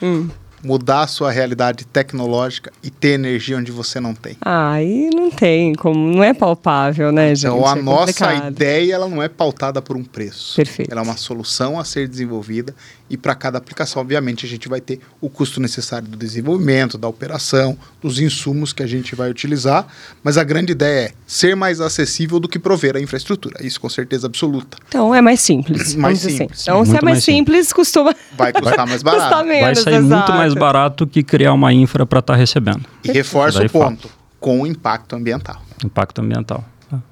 Speaker 2: hum mudar a sua realidade tecnológica e ter energia onde você não tem.
Speaker 1: Ah, aí não tem, como não é palpável, né,
Speaker 2: gente? Então a é nossa ideia ela não é pautada por um preço.
Speaker 1: Perfeito.
Speaker 2: Ela é uma solução a ser desenvolvida e para cada aplicação, obviamente, a gente vai ter o custo necessário do desenvolvimento, da operação, dos insumos que a gente vai utilizar, mas a grande ideia é ser mais acessível do que prover a infraestrutura. Isso com certeza absoluta.
Speaker 1: Então é mais simples.
Speaker 2: mais assim. simples.
Speaker 1: Assim. Então se é mais, mais simples, simples, costuma
Speaker 2: vai custar mais barato. Custar
Speaker 4: menos, vai sair exato. muito mais barato que criar uma infra para estar tá recebendo.
Speaker 2: E reforça o ponto, com o impacto ambiental.
Speaker 4: Impacto ambiental.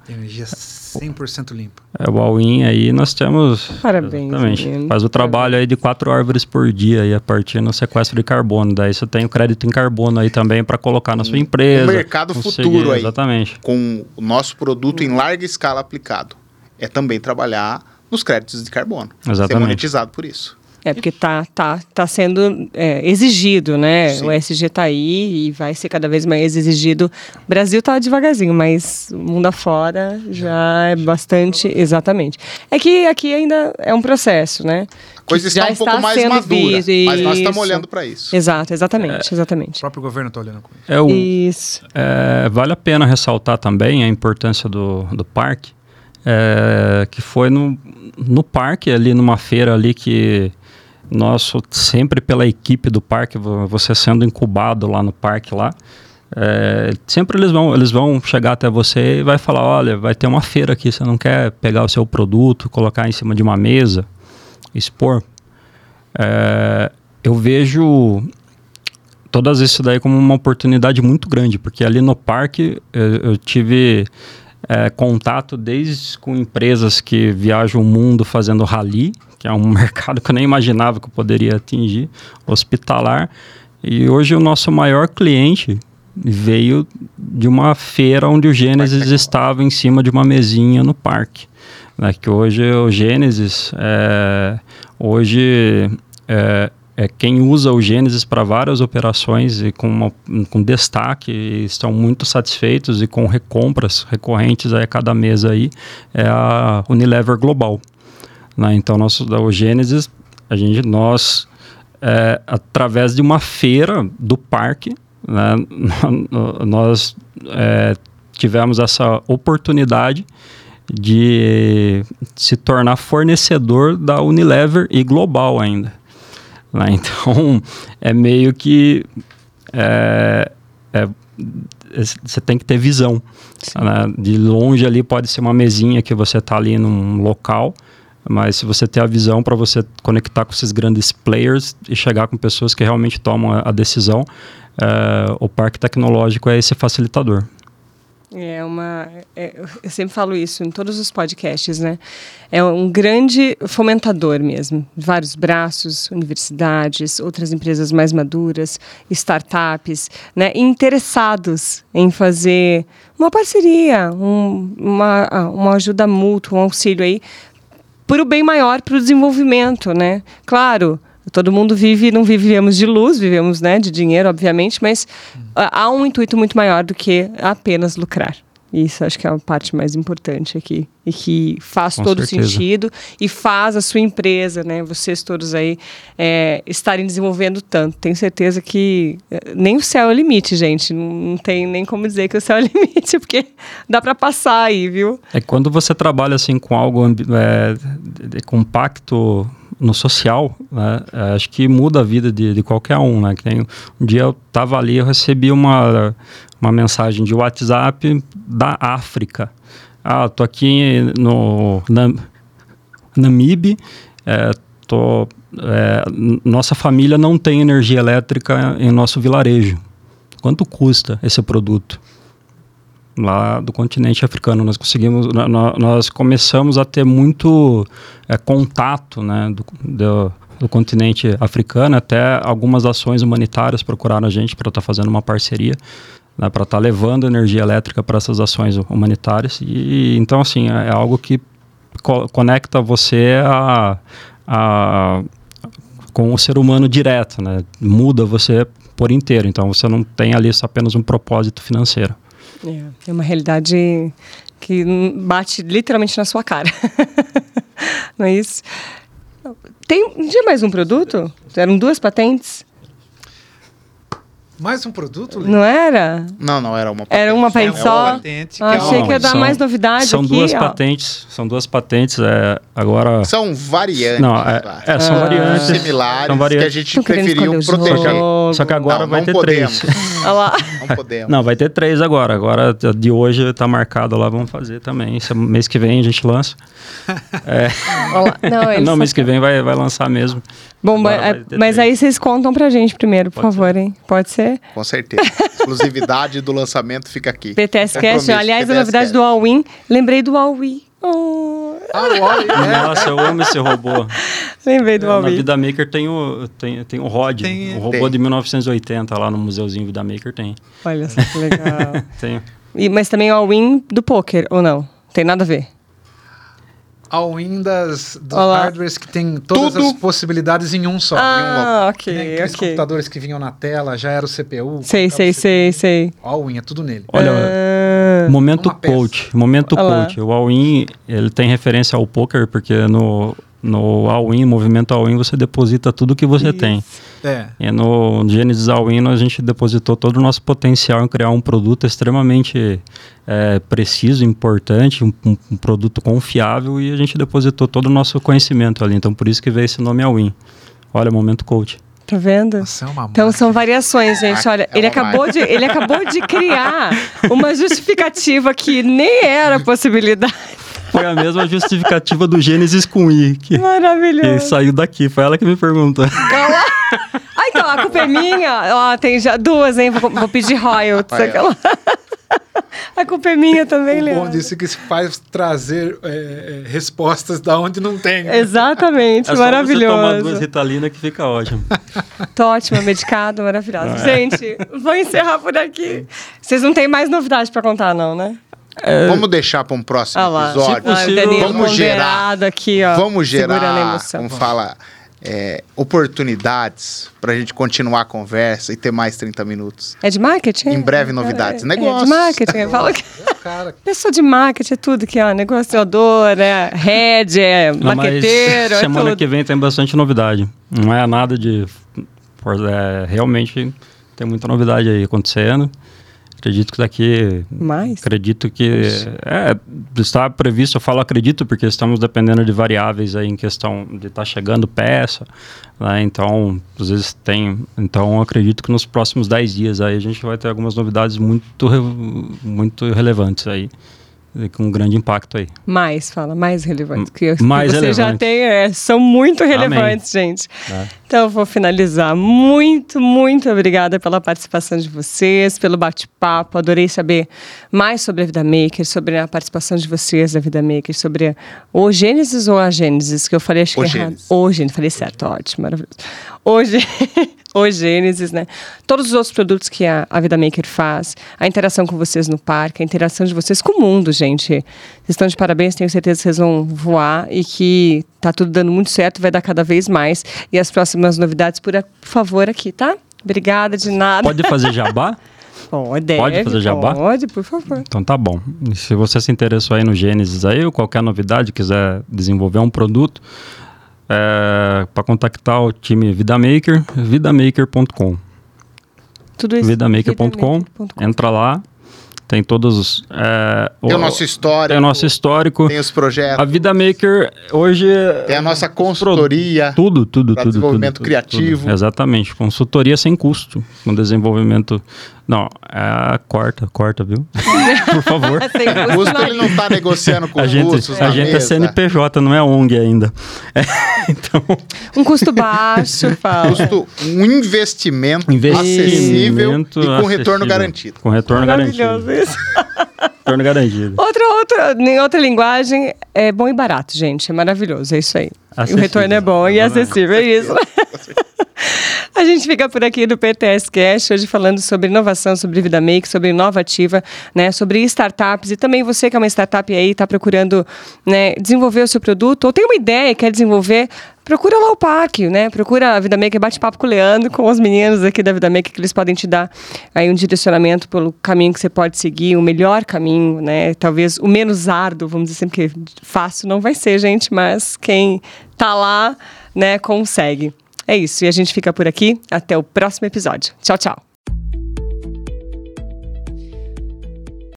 Speaker 3: Energia 100% limpa.
Speaker 4: É, o all-in aí nós temos...
Speaker 1: Parabéns,
Speaker 4: exatamente, Faz o trabalho aí de quatro árvores por dia aí a partir do sequestro de carbono. Daí você tem o crédito em carbono aí também para colocar na sua empresa.
Speaker 2: O mercado futuro aí.
Speaker 4: Exatamente.
Speaker 2: Com o nosso produto em larga escala aplicado. É também trabalhar nos créditos de carbono.
Speaker 4: Exatamente. Ser
Speaker 2: monetizado por isso.
Speaker 1: É, porque está tá, tá sendo é, exigido, né? Sim. O SG está aí e vai ser cada vez mais exigido. O Brasil está devagarzinho, mas o mundo afora já é bastante. Exatamente. É que aqui ainda é um processo, né?
Speaker 2: A coisa está um está pouco mais madura, visto, mas nós estamos olhando para isso.
Speaker 1: Exato, exatamente, é, exatamente.
Speaker 3: O próprio governo está olhando com isso.
Speaker 4: É isso. É, vale a pena ressaltar também a importância do, do parque, é, que foi no, no parque, ali numa feira ali que nosso sempre pela equipe do parque, você sendo incubado lá no parque lá, é, sempre eles vão, eles vão chegar até você e vai falar, olha, vai ter uma feira aqui, você não quer pegar o seu produto, colocar em cima de uma mesa, expor? É, eu vejo todas isso daí como uma oportunidade muito grande, porque ali no parque eu, eu tive é, contato desde com empresas que viajam o mundo fazendo rally, que é um mercado que eu nem imaginava que eu poderia atingir, hospitalar. E hoje o nosso maior cliente veio de uma feira onde o Gênesis estava em cima de uma mesinha no parque. Né, que hoje o Gênesis, é, hoje é, é, quem usa o Gênesis para várias operações e com, uma, com destaque estão muito satisfeitos e com recompras recorrentes a cada mês aí é a Unilever Global. Né? Então, nosso, o Gênesis, a gente, nós, é, através de uma feira do parque, né, nós é, tivemos essa oportunidade de se tornar fornecedor da Unilever e global ainda. Né? Então, é meio que é, é, você tem que ter visão. Né? De longe ali pode ser uma mesinha que você está ali num local, mas se você ter a visão para você conectar com esses grandes players e chegar com pessoas que realmente tomam a, a decisão, é, o parque tecnológico é esse facilitador.
Speaker 1: É uma. É, eu sempre falo isso em todos os podcasts, né? É um grande fomentador mesmo. Vários braços, universidades, outras empresas mais maduras, startups, né? Interessados em fazer uma parceria, um, uma, uma ajuda mútua, um auxílio aí, para o bem maior, para o desenvolvimento, né? Claro, Todo mundo vive, não vivemos de luz, vivemos né, de dinheiro, obviamente, mas hum. há um intuito muito maior do que apenas lucrar. Isso acho que é a parte mais importante aqui. E que faz Com todo certeza. sentido e faz a sua empresa, né? Vocês todos aí é, estarem desenvolvendo tanto. Tenho certeza que é, nem o céu é o limite, gente. Não, não tem nem como dizer que o céu é o limite, porque dá para passar aí, viu?
Speaker 4: É quando você trabalha assim com algo é, compacto no social, né, é, acho que muda a vida de, de qualquer um, né? Que tem, um dia eu estava ali, eu recebi uma, uma mensagem de WhatsApp da África. Ah, tô aqui no na, Namibe, é, tô, é, nossa família não tem energia elétrica em nosso vilarejo. Quanto custa esse produto? Lá do continente africano. Nós conseguimos, nós começamos a ter muito é, contato, né, do, do, do, continente africano. Até algumas ações humanitárias procuraram a gente para estar tá fazendo uma parceria, né, para estar tá levando energia elétrica para essas ações humanitárias. E então assim é, é algo que co conecta você a, a com o ser humano direto, né? Muda você por inteiro. Então você não tem ali apenas um propósito financeiro.
Speaker 1: É, é uma realidade que bate literalmente na sua cara. Não é isso? Tem, tinha mais um produto? Eram duas patentes?
Speaker 3: Mais um produto?
Speaker 1: Não era?
Speaker 2: Não, não, era uma
Speaker 1: patente. Era uma patente só? Uma patente, ah, achei que ia dar são, mais novidade
Speaker 4: São
Speaker 1: aqui,
Speaker 4: duas
Speaker 1: ó.
Speaker 4: patentes, são duas patentes, é, agora...
Speaker 2: São variantes.
Speaker 4: Não, é, é são ah. variantes.
Speaker 2: Similares, são variantes. que a gente preferiu proteger.
Speaker 4: Só que agora
Speaker 2: não,
Speaker 4: vai
Speaker 2: não
Speaker 4: ter
Speaker 2: podemos.
Speaker 4: três.
Speaker 1: Olha lá.
Speaker 2: Não podemos.
Speaker 4: Não, vai ter três agora. Agora, de hoje, tá marcado lá, vamos fazer também. Esse mês que vem a gente lança.
Speaker 1: é. Não,
Speaker 4: não mês que vem vai, vai lançar mesmo.
Speaker 1: Bom, mas, mas aí vocês contam pra gente primeiro, por Pode favor, ser. hein? Pode ser?
Speaker 2: Com certeza. Exclusividade do lançamento fica aqui.
Speaker 1: PTS Cast, aliás, PTS a novidade Cast. do All-In. Lembrei do All-In. Oh.
Speaker 3: Ah, o All-In.
Speaker 4: É. Nossa, eu amo esse robô.
Speaker 1: Lembrei do All-In.
Speaker 4: Na Vida Maker tem o, tem, tem o Rod, tem, o robô tem. de 1980 lá no museuzinho Vida Maker tem.
Speaker 1: Olha só que legal.
Speaker 4: tem.
Speaker 1: E, mas também o All-In do poker, ou não? Tem nada a ver?
Speaker 3: All-in das, dos Olá. hardwares que tem todas Tudo. as possibilidades em um só.
Speaker 1: Ah,
Speaker 3: um
Speaker 1: ok,
Speaker 3: né? Aqueles
Speaker 1: ok.
Speaker 3: computadores que vinham na tela, já era o CPU.
Speaker 1: Sei, sei, sei, sei.
Speaker 3: All-in, é tudo nele.
Speaker 4: Olha, uh, momento coach, momento Olá. coach. O all-in, ele tem referência ao poker, porque no no All-in, movimento All-in, você deposita tudo que você Isso. tem. É. E no Genesis All-in, a gente depositou todo o nosso potencial em criar um produto extremamente é, preciso, importante, um, um, produto confiável e a gente depositou todo o nosso conhecimento ali. Então, por isso que veio esse nome All-in. Olha, Momento Coach.
Speaker 1: Tá vendo? Você é uma então são variações, gente. Olha, é ele acabou, de, ele acabou de criar uma justificativa que nem era possibilidade.
Speaker 4: Foi a mesma justificativa do Gênesis com I. Que,
Speaker 1: Maravilhoso.
Speaker 4: Que saiu daqui. Foi ela que me perguntou.
Speaker 1: Ah, então, a culpa é minha. Ó, tem já duas, hein? Vou, vou pedir royalties. Aquela. A culpa é minha também, Leandro.
Speaker 3: Bom disse que se faz trazer é, é, respostas da onde não tem.
Speaker 1: Exatamente, é maravilhoso. Só
Speaker 4: você tomar duas Ritalina que fica ótimo.
Speaker 1: Tô ótima, medicado, maravilhoso. É. Gente, vou encerrar por aqui. Vocês não têm mais novidades para contar, não, né?
Speaker 2: É... Vamos deixar para um próximo ah episódio.
Speaker 1: Possível, vamos gerar aqui, ó,
Speaker 2: vamos gerar, vamos falar é, oportunidades para a gente continuar a conversa e ter mais 30 minutos.
Speaker 1: É de marketing?
Speaker 2: Em breve, novidades. É, Negócio.
Speaker 1: É de marketing. Fala que... Pessoa de marketing é tudo que é negociador, é head, é Não, marqueteiro. É
Speaker 4: semana que vem tem bastante novidade. Não é nada de. É, realmente tem muita novidade aí acontecendo. Acredito que daqui.
Speaker 1: Mais?
Speaker 4: Acredito que. É, está previsto, eu falo acredito, porque estamos dependendo de variáveis aí em questão de estar tá chegando peça, né? Então, às vezes tem. Então, acredito que nos próximos 10 dias aí a gente vai ter algumas novidades muito, muito relevantes aí com um grande impacto aí.
Speaker 1: Mais, fala, mais relevante. Que, mais você relevante. já tem, é, são muito relevantes, Amém. gente. É. Então, eu vou finalizar. Muito, muito obrigada pela participação de vocês, pelo bate-papo. Adorei saber mais sobre a Vida Maker, sobre a participação de vocês da Vida Maker, sobre o Gênesis ou a Gênesis, que eu falei, acho o que é errado. O Gênesis, falei certo, ótimo, maravilhoso. Hoje, o Gênesis, né? Todos os outros produtos que a, a Vida Maker faz, a interação com vocês no parque, a interação de vocês com o mundo, gente. Vocês estão de parabéns, tenho certeza que vocês vão voar e que tá tudo dando muito certo, vai dar cada vez mais. E as próximas novidades, por, por favor, aqui, tá? Obrigada de nada.
Speaker 4: Pode fazer jabá?
Speaker 1: Pode,
Speaker 4: pode fazer jabá?
Speaker 1: Pode, por favor.
Speaker 4: Então tá bom. E se você se interessou aí no Gênesis aí, ou qualquer novidade, quiser desenvolver um produto, é, para contactar o time VidaMaker, vidamaker.com.
Speaker 1: Tudo isso.
Speaker 4: Vidamaker.com. Entra lá. Tem todos os. É,
Speaker 2: tem o, o nosso histórico.
Speaker 4: Tem o nosso histórico.
Speaker 2: Tem os projetos.
Speaker 4: A Vida Maker hoje.
Speaker 2: Tem a nossa consultoria.
Speaker 4: Tudo, tudo, tudo.
Speaker 2: Desenvolvimento
Speaker 4: tudo,
Speaker 2: criativo.
Speaker 4: Tudo. Exatamente. Consultoria sem custo. Com desenvolvimento não, é, corta, corta, viu? Por favor.
Speaker 2: o custo ele não está negociando com
Speaker 4: a gente,
Speaker 2: russos
Speaker 4: A gente é mesa. é CNPJ, não é ONG ainda. É,
Speaker 1: então... Um custo baixo, fala.
Speaker 2: Custo, um investimento, investimento acessível e com acessível. retorno garantido.
Speaker 4: Com retorno Maravilhoso garantido. isso. retorno garantido.
Speaker 1: Outra, outra, em outra linguagem, é bom e barato, gente. É maravilhoso, é isso aí. Acessível. O retorno é bom e acessível, é isso. A gente fica por aqui do PTS Cash, hoje falando sobre inovação, sobre vida make, sobre inovativa, né, sobre startups e também você que é uma startup aí está procurando, né, desenvolver o seu produto ou tem uma ideia e quer desenvolver, procura lá o parque, né? Procura a Vida Maker, bate papo com o Leandro, com os meninos aqui da Vida Maker, que eles podem te dar aí um direcionamento pelo caminho que você pode seguir, o melhor caminho, né? Talvez o menos árduo, vamos dizer sempre que fácil não vai ser, gente, mas quem tá lá, né, consegue. É isso, e a gente fica por aqui. Até o próximo episódio. Tchau, tchau.